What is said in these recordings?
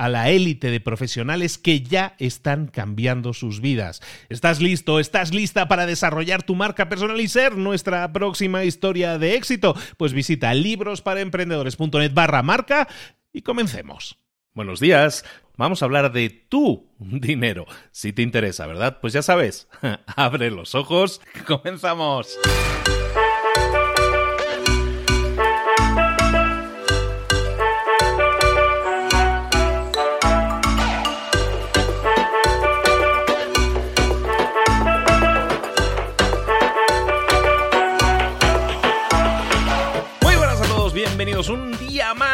a la élite de profesionales que ya están cambiando sus vidas. ¿Estás listo? ¿Estás lista para desarrollar tu marca personal y ser nuestra próxima historia de éxito? Pues visita librosparaemprendedores.net barra marca y comencemos. Buenos días. Vamos a hablar de tu dinero. Si te interesa, ¿verdad? Pues ya sabes, abre los ojos. Comenzamos.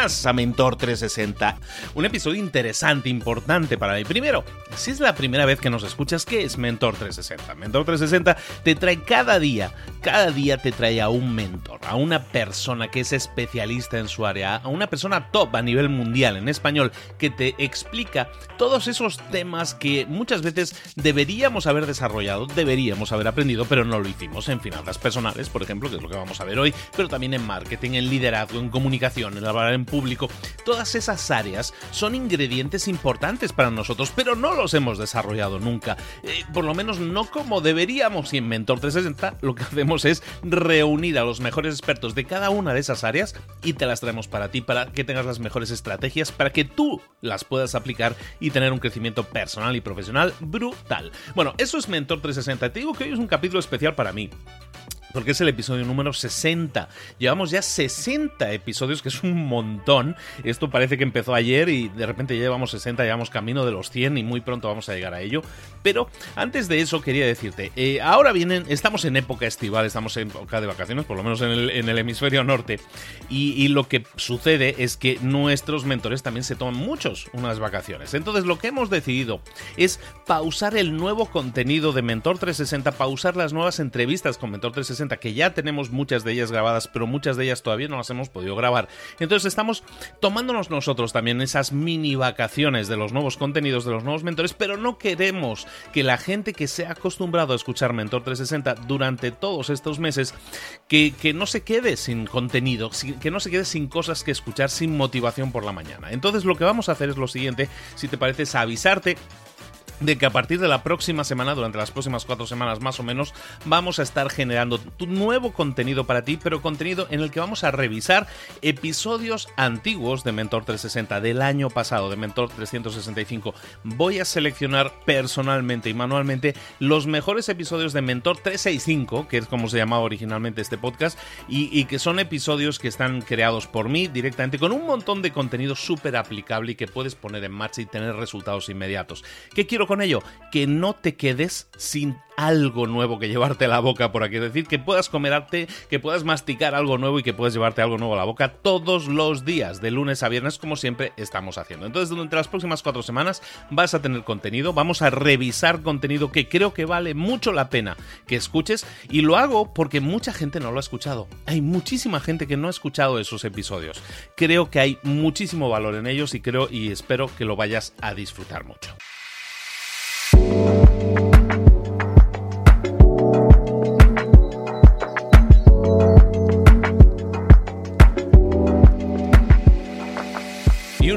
A Mentor 360. Un episodio interesante, importante para mí. Primero, si es la primera vez que nos escuchas, ¿qué es Mentor 360? Mentor 360 te trae cada día, cada día te trae a un mentor, a una persona que es especialista en su área, a una persona top a nivel mundial en español que te explica todos esos temas que muchas veces deberíamos haber desarrollado, deberíamos haber aprendido, pero no lo hicimos en finanzas personales, por ejemplo, que es lo que vamos a ver hoy, pero también en marketing, en liderazgo, en comunicación el hablar en público, todas esas áreas son ingredientes importantes para nosotros, pero no los hemos desarrollado nunca. Eh, por lo menos no como deberíamos. Y en Mentor 360 lo que hacemos es reunir a los mejores expertos de cada una de esas áreas y te las traemos para ti, para que tengas las mejores estrategias, para que tú las puedas aplicar y tener un crecimiento personal y profesional brutal. Bueno, eso es Mentor 360. Te digo que hoy es un capítulo especial para mí porque es el episodio número 60. Llevamos ya 60 episodios, que es un montón. Esto parece que empezó ayer y de repente ya llevamos 60, llevamos camino de los 100 y muy pronto vamos a llegar a ello. Pero antes de eso quería decirte, eh, ahora vienen, estamos en época estival, estamos en época de vacaciones, por lo menos en el, hemisferio norte, y, lo que sucede es que nuestros mentores también se toman muchos unas vacaciones. Entonces lo que hemos decidido es pausar el nuevo contenido de Mentor 360, pausar las nuevas entrevistas con Mentor 360 que ya tenemos muchas de ellas grabadas, pero muchas de ellas todavía no las hemos podido grabar. Entonces estamos tomándonos nosotros también esas mini vacaciones de los nuevos contenidos, de los nuevos mentores, pero no queremos que la gente que se ha acostumbrado a escuchar Mentor 360 durante todos estos meses, que, que no se quede sin contenido, que no se quede sin cosas que escuchar, sin motivación por la mañana. Entonces lo que vamos a hacer es lo siguiente, si te parece, es avisarte de que a partir de la próxima semana, durante las próximas cuatro semanas más o menos, vamos a estar generando nuevo contenido para ti, pero contenido en el que vamos a revisar episodios antiguos de Mentor 360 del año pasado, de Mentor 365. Voy a seleccionar personalmente y manualmente los mejores episodios de Mentor 365, que es como se llamaba originalmente este podcast, y, y que son episodios que están creados por mí directamente con un montón de contenido súper aplicable y que puedes poner en marcha y tener resultados inmediatos. ¿Qué quiero con ello? Que no te quedes sin algo nuevo que llevarte a la boca, por aquí decir, que puedas comerarte, que puedas masticar algo nuevo y que puedas llevarte algo nuevo a la boca todos los días, de lunes a viernes, como siempre estamos haciendo. Entonces, durante las próximas cuatro semanas vas a tener contenido, vamos a revisar contenido que creo que vale mucho la pena que escuches y lo hago porque mucha gente no lo ha escuchado. Hay muchísima gente que no ha escuchado esos episodios. Creo que hay muchísimo valor en ellos y creo y espero que lo vayas a disfrutar mucho.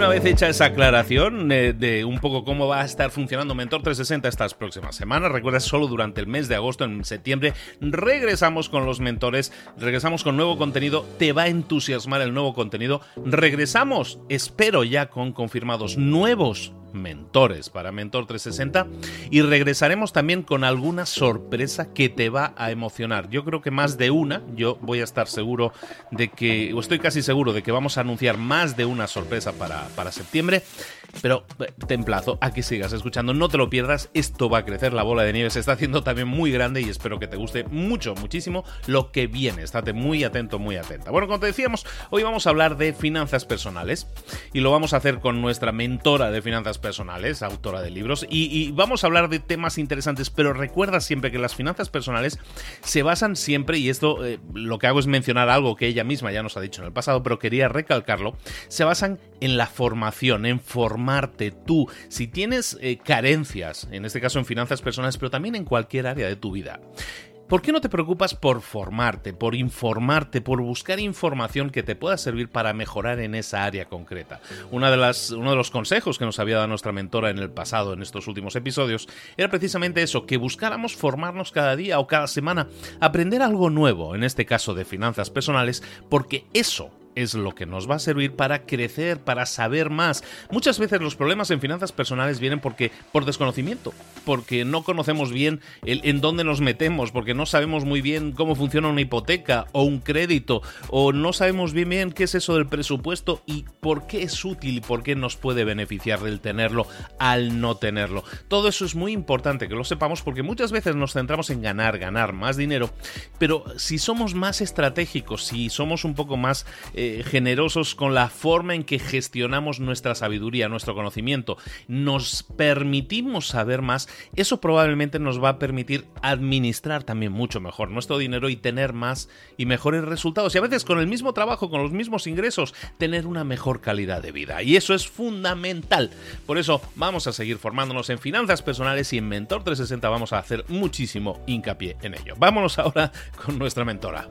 Vez hecha esa aclaración de, un poco cómo va a estar funcionando Mentor 360 estas próximas semanas, recuerda solo durante el mes de agosto, en septiembre, regresamos con los mentores, regresamos con nuevo contenido, te va a entusiasmar el nuevo contenido, regresamos, espero ya con confirmados nuevos mentores para Mentor 360 y regresaremos también con alguna sorpresa que te va a emocionar. Yo creo que más de una, yo voy a estar seguro de que, o estoy casi seguro de que vamos a anunciar más de una sorpresa para, para septiembre. Pero eh, te emplazo a que sigas escuchando, no te lo pierdas, esto va a crecer, la bola de nieve se está haciendo también muy grande y espero que te guste mucho, muchísimo lo que viene, estate muy atento, muy atenta. Bueno, como te decíamos, hoy vamos a hablar de finanzas personales y lo vamos a hacer con nuestra mentora de finanzas personales, autora de libros, y, vamos a hablar de temas interesantes, pero recuerda siempre que las finanzas personales se basan siempre, y esto eh, lo que hago es mencionar algo que ella misma ya nos ha dicho en el pasado, pero quería recalcarlo, se basan en la formación, en formar formarte tú. Si tienes eh, carencias, en este caso en finanzas personales, pero también en cualquier área de tu vida, ¿Por qué no te preocupas por formarte, por informarte, por buscar información que te pueda servir para mejorar en esa área concreta? Una de las, uno de los consejos que nos había dado nuestra mentora en el pasado, en estos últimos episodios, era precisamente eso, que buscáramos formarnos cada día o cada semana, aprender algo nuevo, en este caso de finanzas personales, porque eso es lo que nos va a servir para crecer, para saber más. Muchas veces los problemas en finanzas personales vienen porque por desconocimiento, porque no conocemos bien el, en dónde nos metemos, porque no sabemos muy bien cómo funciona una hipoteca o un crédito, o no sabemos bien bien qué es eso del presupuesto y por qué es útil y por qué nos puede beneficiar del tenerlo al no tenerlo. Todo eso es muy importante que lo sepamos porque muchas veces nos centramos en ganar, ganar más dinero, pero si somos más estratégicos, si somos un poco más eh, generosos con la forma en que gestionamos nuestra sabiduría, nuestro conocimiento, nos permitimos saber más, eso probablemente nos va a permitir administrar también mucho mejor nuestro dinero y tener más y mejores resultados. Y a veces con el mismo trabajo, con los mismos ingresos, tener una mejor calidad de vida. Y eso es fundamental. Por eso vamos a seguir formándonos en finanzas personales y en Mentor 360 vamos a hacer muchísimo hincapié en ello. Vámonos ahora con nuestra mentora.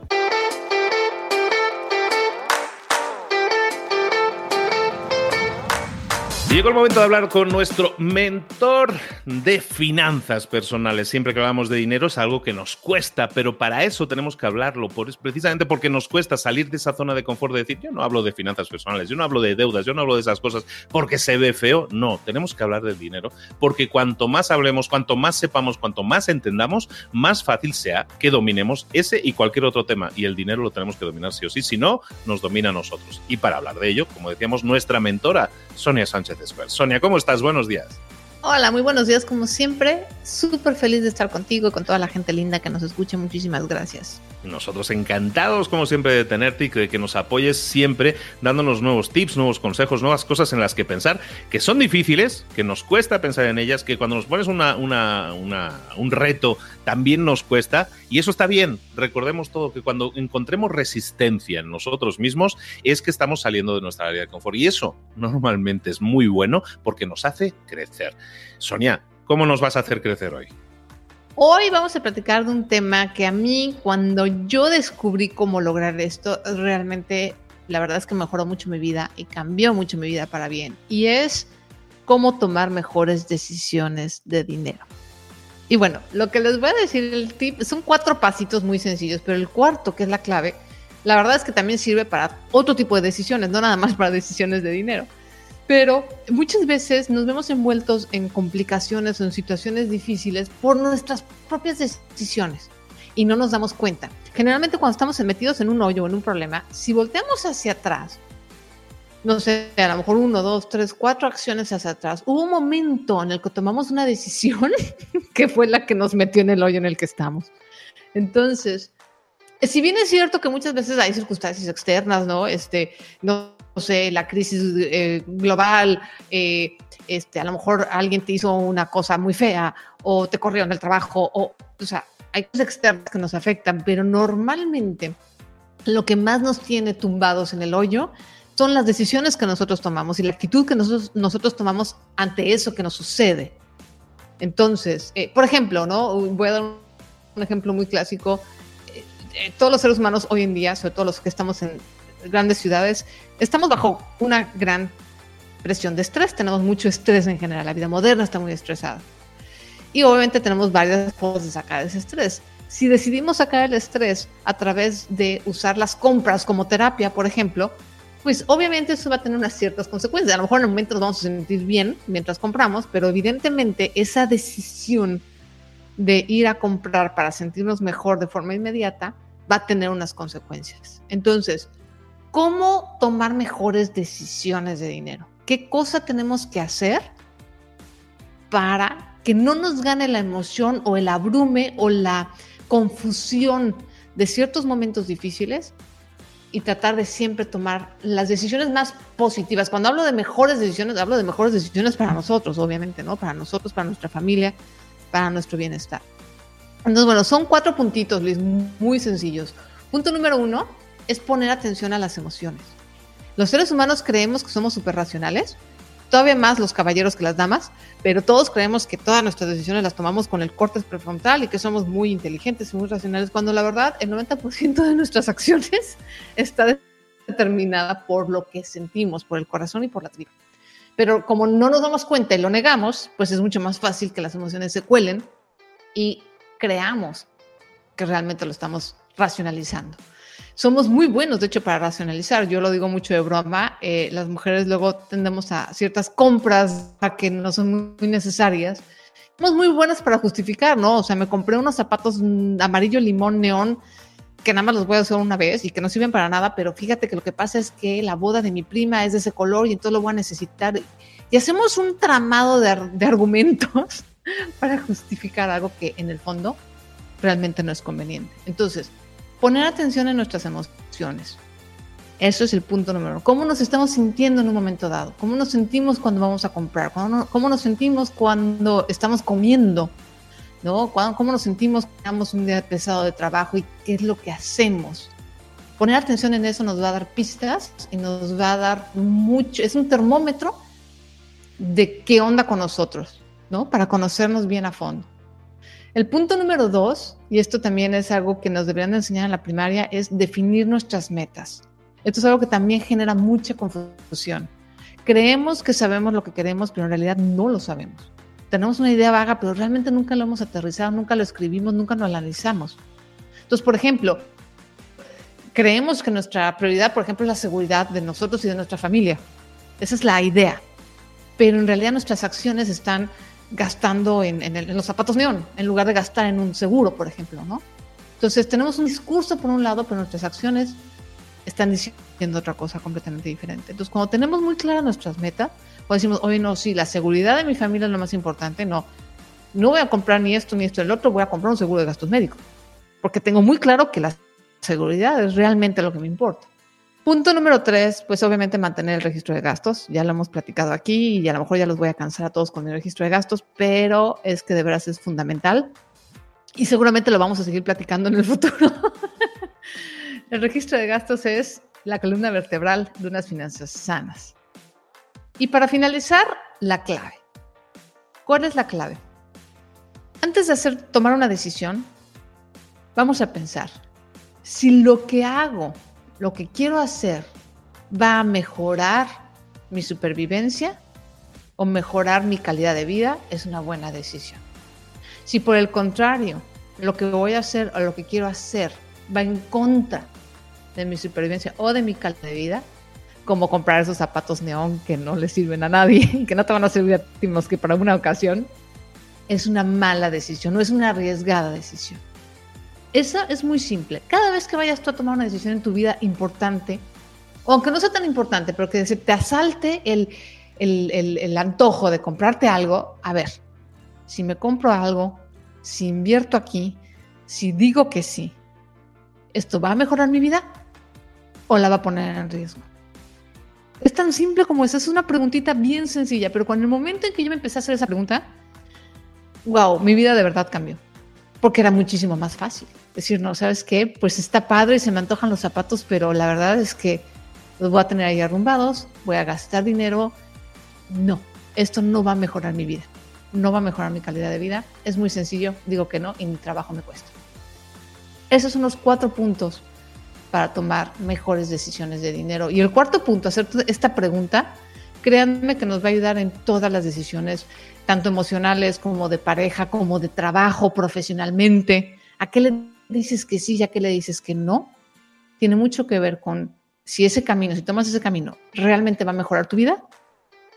Llegó el momento de hablar con nuestro mentor de finanzas personales. Siempre que hablamos de dinero es algo que nos cuesta, pero para eso tenemos que hablarlo, por, precisamente porque nos cuesta salir de esa zona de confort de decir, yo no hablo de finanzas personales, yo no hablo de deudas, yo no hablo de esas cosas porque se ve feo. No, tenemos que hablar del dinero, porque cuanto más hablemos, cuanto más sepamos, cuanto más entendamos, más fácil sea que dominemos ese y cualquier otro tema. Y el dinero lo tenemos que dominar sí o sí, si no, nos domina a nosotros. Y para hablar de ello, como decíamos, nuestra mentora, Sonia Sánchez Sonia, ¿cómo estás? Buenos días. Hola, muy buenos días como siempre. Súper feliz de estar contigo y con toda la gente linda que nos escucha. Muchísimas gracias. Nosotros encantados como siempre de tenerte y que, nos apoyes siempre dándonos nuevos tips, nuevos consejos, nuevas cosas en las que pensar, que son difíciles, que nos cuesta pensar en ellas, que cuando nos pones una, una, un reto también nos cuesta y eso está bien. Recordemos todo que cuando encontremos resistencia en nosotros mismos es que estamos saliendo de nuestra área de confort y eso normalmente es muy bueno porque nos hace crecer. Sonia, ¿cómo nos vas a hacer crecer hoy? Hoy vamos a platicar de un tema que a mí cuando yo descubrí cómo lograr esto, realmente la verdad es que mejoró mucho mi vida y cambió mucho mi vida para bien. Y es cómo tomar mejores decisiones de dinero. Y bueno, lo que les voy a decir, el tip, son cuatro pasitos muy sencillos, pero el cuarto, que es la clave, la verdad es que también sirve para otro tipo de decisiones, no nada más para decisiones de dinero. Pero muchas veces nos vemos envueltos en complicaciones o en situaciones difíciles por nuestras propias decisiones y no nos damos cuenta. Generalmente cuando estamos metidos en un hoyo o en un problema, si volteamos hacia atrás no sé, a lo mejor uno, dos, tres, cuatro acciones hacia atrás. Hubo un momento en el que tomamos una decisión que fue la que nos metió en el hoyo en el que estamos. Entonces, si bien es cierto que muchas veces hay circunstancias externas, ¿no? Este, no, sé, la crisis eh, global, eh, este, a lo mejor alguien te hizo una cosa muy fea o te corrieron del trabajo, o, o sea, hay cosas externas que nos afectan, pero normalmente lo que más nos tiene tumbados en el hoyo son las decisiones que nosotros tomamos y la actitud que nosotros, nosotros tomamos ante eso que nos sucede. Entonces, eh, por ejemplo, ¿no? Voy a dar un ejemplo muy clásico. Eh, eh, todos los seres humanos hoy en día, sobre todo los que estamos en grandes ciudades, estamos bajo una gran presión de estrés. Tenemos mucho estrés en general. La vida moderna está muy estresada. Y obviamente tenemos varias formas de sacar ese estrés. Si decidimos sacar el estrés a través de usar las compras como terapia, por ejemplo, pues obviamente eso va a tener unas ciertas consecuencias. A lo mejor en el momento nos vamos a sentir bien mientras compramos, pero evidentemente esa decisión de ir a comprar para sentirnos mejor de forma inmediata va a tener unas consecuencias. Entonces, ¿cómo tomar mejores decisiones de dinero? ¿Qué cosa tenemos que hacer para que no nos gane la emoción o el abrume o la confusión de ciertos momentos difíciles y tratar de siempre tomar las decisiones más positivas. Cuando hablo de mejores decisiones, hablo de mejores decisiones para nosotros, obviamente, ¿no? Para nosotros, para nuestra familia, para nuestro bienestar. Entonces, bueno, son cuatro puntitos, Luis, muy sencillos. Punto número uno es poner atención a las emociones. Los seres humanos creemos que somos súper racionales, todavía más los caballeros que las damas, pero todos creemos que todas nuestras decisiones las tomamos con el corte prefrontal y que somos muy inteligentes y muy racionales, cuando la verdad el 90% de nuestras acciones está determinada por lo que sentimos, por el corazón y por la tripa. Pero como no nos damos cuenta y lo negamos, pues es mucho más fácil que las emociones se cuelen y creamos que realmente lo estamos racionalizando somos muy buenos, de hecho, para racionalizar. Yo lo digo mucho de broma. Eh, las mujeres luego tendemos a ciertas compras a que no son muy necesarias. Somos muy buenas para justificar, ¿no? O sea, me compré unos zapatos amarillo limón neón que nada más los voy a usar una vez y que no sirven para nada, pero fíjate que lo que pasa es que la boda de mi prima es de ese color y entonces lo voy a necesitar. Y hacemos un tramado de, de argumentos para justificar algo que en el fondo realmente no es conveniente. Entonces, poner atención en nuestras emociones. Eso es el punto número uno. ¿Cómo nos estamos sintiendo en un momento dado? ¿Cómo nos sentimos cuando vamos a comprar? ¿Cómo nos sentimos cuando estamos comiendo? ¿no? ¿Cómo nos sentimos cuando tenemos un día pesado de trabajo y qué es lo que hacemos? Poner atención en eso nos va a dar pistas y nos va a dar mucho, es un termómetro de qué onda con nosotros, ¿no? Para conocernos bien a fondo. El punto número dos, y esto también es algo que nos deberían enseñar en la primaria, es definir nuestras metas. Esto es algo que también genera mucha confusión. Creemos que sabemos lo que queremos, pero en realidad no lo sabemos. Tenemos una idea vaga, pero realmente nunca lo hemos aterrizado, nunca lo escribimos, nunca lo analizamos. Entonces, por ejemplo, creemos que nuestra prioridad, por ejemplo, es la seguridad de nosotros y de nuestra familia. Esa es la idea. Pero en realidad nuestras acciones están gastando en, los zapatos neón, en lugar de gastar en un seguro, por ejemplo, ¿no? Entonces tenemos un discurso por un lado, pero nuestras acciones están diciendo otra cosa completamente diferente. Entonces, cuando tenemos muy claras nuestras metas, o decimos, oye, no, sí, la seguridad de mi familia es lo más importante, no, no voy a comprar ni esto ni esto, el otro, voy a comprar un seguro de gastos médicos, porque tengo muy claro que la seguridad es realmente lo que me importa. Punto número tres, pues obviamente mantener el registro de gastos. Ya lo hemos platicado aquí y a lo mejor ya los voy a cansar a todos con el registro de gastos, pero es que de veras es fundamental y seguramente lo vamos a seguir platicando en el futuro. el registro de gastos es la columna vertebral de unas finanzas sanas. Y para finalizar, la clave. ¿Cuál es la clave? Antes de hacer, tomar una decisión, vamos a pensar, si lo que hago lo que quiero hacer va a mejorar mi supervivencia o mejorar mi calidad de vida, es una buena decisión. Si por el contrario, lo que voy a hacer o lo que quiero hacer va en contra de mi supervivencia o de mi calidad de vida, como comprar esos zapatos neón que no le sirven a nadie, que no te van a servir a ti más que para una ocasión, es una mala decisión, no es una arriesgada decisión. Esa es muy simple. Cada vez que vayas tú a tomar una decisión en tu vida importante, aunque no sea tan importante, pero que se te asalte el, el, antojo de comprarte algo, a ver, si me compro algo, si invierto aquí, si digo que sí, ¿esto va a mejorar mi vida o la va a poner en riesgo? Es tan simple como eso, es una preguntita bien sencilla, pero cuando el momento en que yo me empecé a hacer esa pregunta, wow, mi vida de verdad cambió, porque era muchísimo más fácil. Decir, no, ¿sabes qué? Pues está padre y se me antojan los zapatos, pero la verdad es que los voy a tener ahí arrumbados, voy a gastar dinero. No, esto no va a mejorar mi vida, no va a mejorar mi calidad de vida. Es muy sencillo, digo que no y mi trabajo me cuesta. Esos son los cuatro puntos para tomar mejores decisiones de dinero. Y el cuarto punto, hacer esta pregunta, créanme que nos va a ayudar en todas las decisiones, tanto emocionales como de pareja, como de trabajo, profesionalmente. ¿A qué le dices que sí y a qué le dices que no? Tiene mucho que ver con si ese camino, si tomas ese camino, realmente va a mejorar tu vida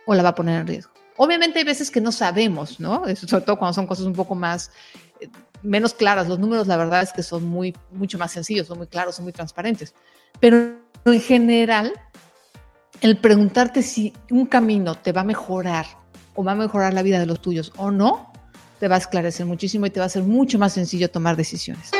o la va a poner en riesgo. Obviamente hay veces que no sabemos, ¿no? Sobre todo cuando son cosas un poco más eh, menos claras. Los números, la verdad es que son muy, mucho más sencillos, son muy claros, son muy transparentes. Pero en general, el preguntarte si un camino te va a mejorar o va a mejorar la vida de los tuyos o no, te va a esclarecer muchísimo y te va a ser mucho más sencillo tomar decisiones.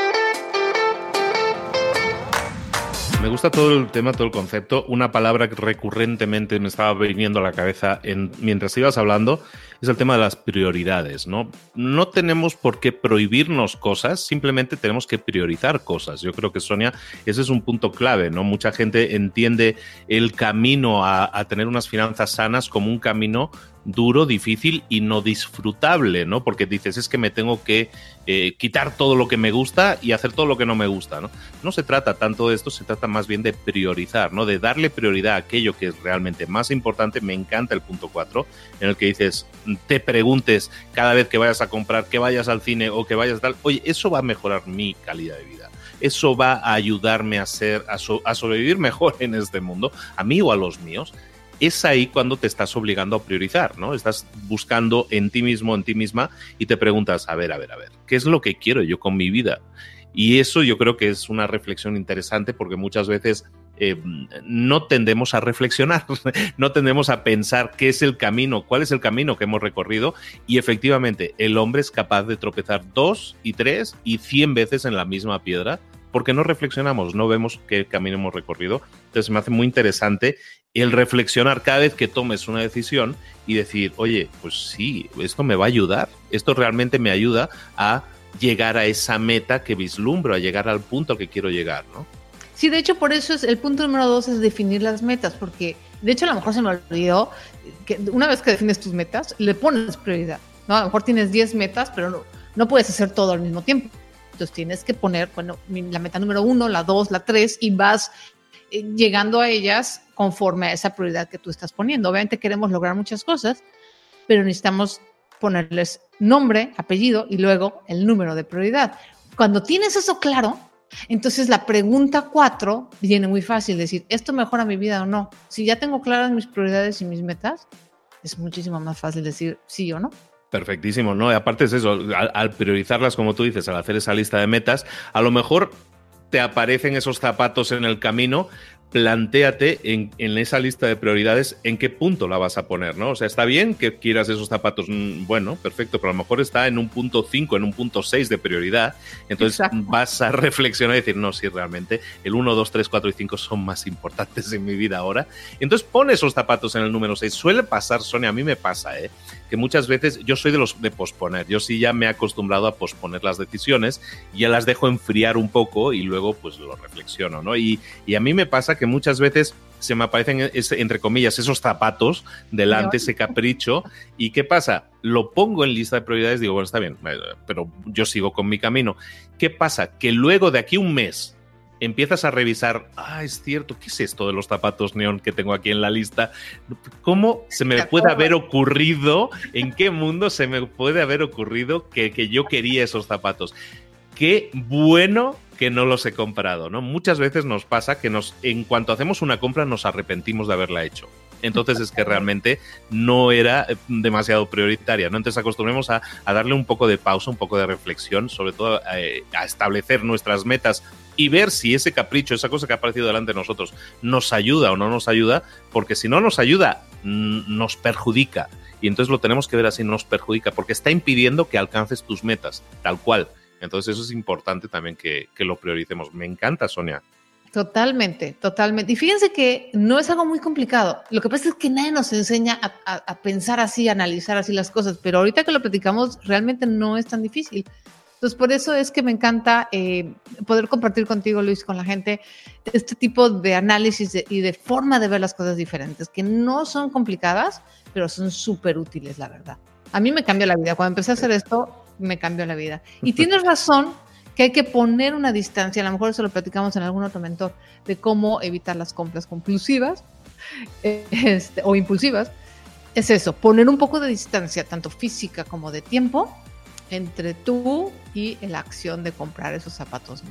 Me gusta todo el tema, todo el concepto. Una palabra que recurrentemente me estaba viniendo a la cabeza en, mientras ibas hablando es el tema de las prioridades, ¿no? No tenemos por qué prohibirnos cosas, simplemente tenemos que priorizar cosas. Yo creo que, Sonia, ese es un punto clave, ¿no? Mucha gente entiende el camino a, tener unas finanzas sanas como un camino duro, difícil y no disfrutable, ¿no? Porque dices, es que me tengo que eh, quitar todo lo que me gusta y hacer todo lo que no me gusta, ¿no? No se trata tanto de esto, se trata más bien de priorizar, ¿no? De darle prioridad a aquello que es realmente más importante. Me encanta el punto 4, en el que dices, te preguntes cada vez que vayas a comprar, que vayas al cine o que vayas a tal, oye, eso va a mejorar mi calidad de vida. Eso va a ayudarme a, ser, a, a sobrevivir mejor en este mundo, a mí o a los míos es ahí cuando te estás obligando a priorizar, ¿no? Estás buscando en ti mismo, en ti misma, y te preguntas, a ver, a ver, a ver, ¿qué es lo que quiero yo con mi vida? Y eso yo creo que es una reflexión interesante porque muchas veces eh, no tendemos a reflexionar, no tendemos a pensar qué es el camino, cuál es el camino que hemos recorrido y efectivamente el hombre es capaz de tropezar dos y tres y cien veces en la misma piedra porque no reflexionamos, no vemos qué camino hemos recorrido. Entonces me hace muy interesante el reflexionar cada vez que tomes una decisión y decir, oye, pues sí, esto me va a ayudar, esto realmente me ayuda a llegar a esa meta que vislumbro, a llegar al punto que quiero llegar, ¿no? Sí, de hecho, por eso es el punto número dos es definir las metas, porque de hecho a lo mejor se me olvidó que una vez que defines tus metas, le pones prioridad, ¿no? A lo mejor tienes 10 metas, pero no, puedes hacer todo al mismo tiempo. Entonces tienes que poner, bueno, la meta número uno, la dos, la tres, y vas eh, llegando a ellas conforme a esa prioridad que tú estás poniendo. Obviamente queremos lograr muchas cosas, pero necesitamos ponerles nombre, apellido y luego el número de prioridad. Cuando tienes eso claro, entonces la pregunta cuatro viene muy fácil, decir, ¿esto mejora mi vida o no? Si ya tengo claras mis prioridades y mis metas, es muchísimo más fácil decir sí o no. Perfectísimo, ¿no? Y aparte es eso, al, al, priorizarlas, como tú dices, al hacer esa lista de metas, a lo mejor te aparecen esos zapatos en el camino, plantéate en, esa lista de prioridades en qué punto la vas a poner, ¿no? O sea, está bien que quieras esos zapatos, mm, bueno, perfecto, pero a lo mejor está en un punto 5, en un punto 6 de prioridad. Entonces vas a reflexionar y decir, no, si realmente el 1, 2, 3, 4 y 5 son más importantes en mi vida ahora. Entonces pon esos zapatos en el número 6. Suele pasar, Sonia, a mí me pasa, ¿eh? Que muchas veces yo soy de los de posponer. Yo sí ya me he acostumbrado a posponer las decisiones, ya las dejo enfriar un poco y luego pues lo reflexiono, ¿no? Y, y a mí me pasa que muchas veces se me aparecen, entre comillas, esos zapatos delante, ese capricho. ¿Y qué pasa? Lo pongo en lista de prioridades, digo, bueno, está bien, eh, pero yo sigo con mi camino. ¿Qué pasa? Que luego de aquí un mes empiezas a revisar, ah, es cierto, ¿qué es esto de los zapatos neón que tengo aquí en la lista? ¿Cómo se me puede haber ocurrido, en qué mundo se me puede haber ocurrido que, que yo quería esos zapatos? Qué bueno que no los he comprado, ¿no? Muchas veces nos pasa que nos, en cuanto hacemos una compra nos arrepentimos de haberla hecho. Entonces es que realmente no era eh, demasiado prioritaria, ¿no? Entonces acostumbremos a, darle un poco de pausa, un poco de reflexión, sobre todo eh, a establecer nuestras metas y ver si ese capricho, esa cosa que ha aparecido delante de nosotros, nos ayuda o no nos ayuda, porque si no nos ayuda, nos perjudica. Y entonces lo tenemos que ver así, nos perjudica, porque está impidiendo que alcances tus metas, tal cual. Entonces eso es importante también que, que lo prioricemos. Me encanta, Sonia. Totalmente, totalmente. Y fíjense que no es algo muy complicado. Lo que pasa es que nadie nos enseña a, pensar así, a analizar así las cosas, pero ahorita que lo platicamos, realmente no es tan difícil. Entonces, por eso es que me encanta eh, poder compartir contigo, Luis, con la gente, este tipo de análisis y de forma de ver las cosas diferentes, que no son complicadas, pero son súper útiles, la verdad. A mí me cambió la vida. Cuando empecé a hacer esto, me cambió la vida. Y tienes razón que hay que poner una distancia, a lo mejor eso lo platicamos en algún otro mentor, de cómo evitar las compras compulsivas este, o impulsivas. Es eso, poner un poco de distancia, tanto física como de tiempo, entre tú y la acción de comprar esos zapatos.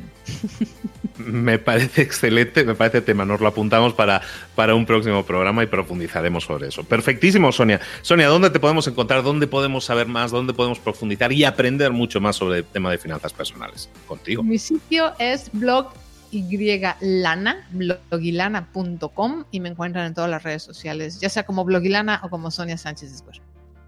Me parece excelente, me parece tema. Nos lo apuntamos para, para un próximo programa y profundizaremos sobre eso. Perfectísimo, Sonia. Sonia, ¿dónde te podemos encontrar? ¿Dónde podemos saber más? ¿Dónde podemos profundizar y aprender mucho más sobre el tema de finanzas personales? Contigo. Mi sitio es blog ylana, blogilana.com y me encuentran en todas las redes sociales, ya sea como blogilana o como Sonia Sánchez Escuer.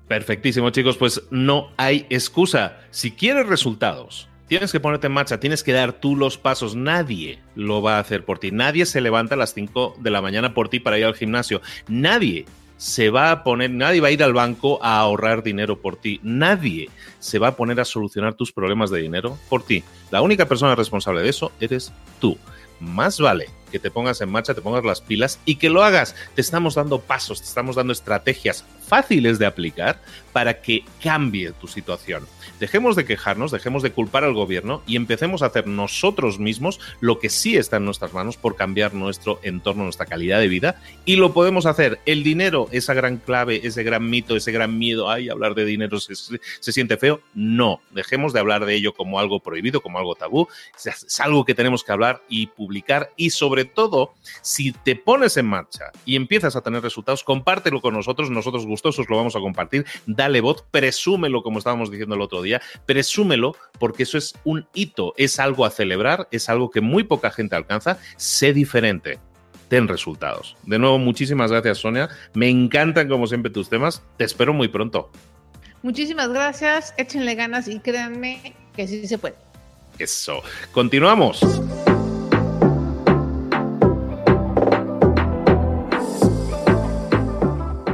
Perfectísimo, chicos. Pues no hay excusa. Si quieres resultados, tienes que ponerte en marcha, tienes que dar tú los pasos. Nadie lo va a hacer por ti. Nadie se levanta a las 5 de la mañana por ti para ir al gimnasio. Nadie se va a poner, nadie va a ir al banco a ahorrar dinero por ti. Nadie se va a poner a solucionar tus problemas de dinero por ti. La única persona responsable de eso eres tú. Más vale que te pongas en marcha, te pongas las pilas y que lo hagas. Te estamos dando pasos, te estamos dando estrategias fáciles de aplicar para que cambie tu situación. Dejemos de quejarnos, dejemos de culpar al gobierno y empecemos a hacer nosotros mismos lo que sí está en nuestras manos por cambiar nuestro entorno, nuestra calidad de vida y lo podemos hacer. El dinero, esa gran clave, ese gran mito, ese gran miedo, ay, hablar de dinero se, se siente feo. No, dejemos de hablar de ello como algo prohibido, como algo tabú. Es algo que tenemos que hablar y publicar y sobre todo, si te pones en marcha y empiezas a tener resultados, compártelo con nosotros, nosotros gustosos lo vamos a compartir, dale voz, presúmelo como estábamos diciendo el otro día, presúmelo porque eso es un hito, es algo a celebrar, es algo que muy poca gente alcanza, sé diferente. Ten resultados. De nuevo, muchísimas gracias, Sonia. Me encantan, como siempre, tus temas. Te espero muy pronto. Muchísimas gracias. Échenle ganas y créanme que sí se puede. Eso. Continuamos.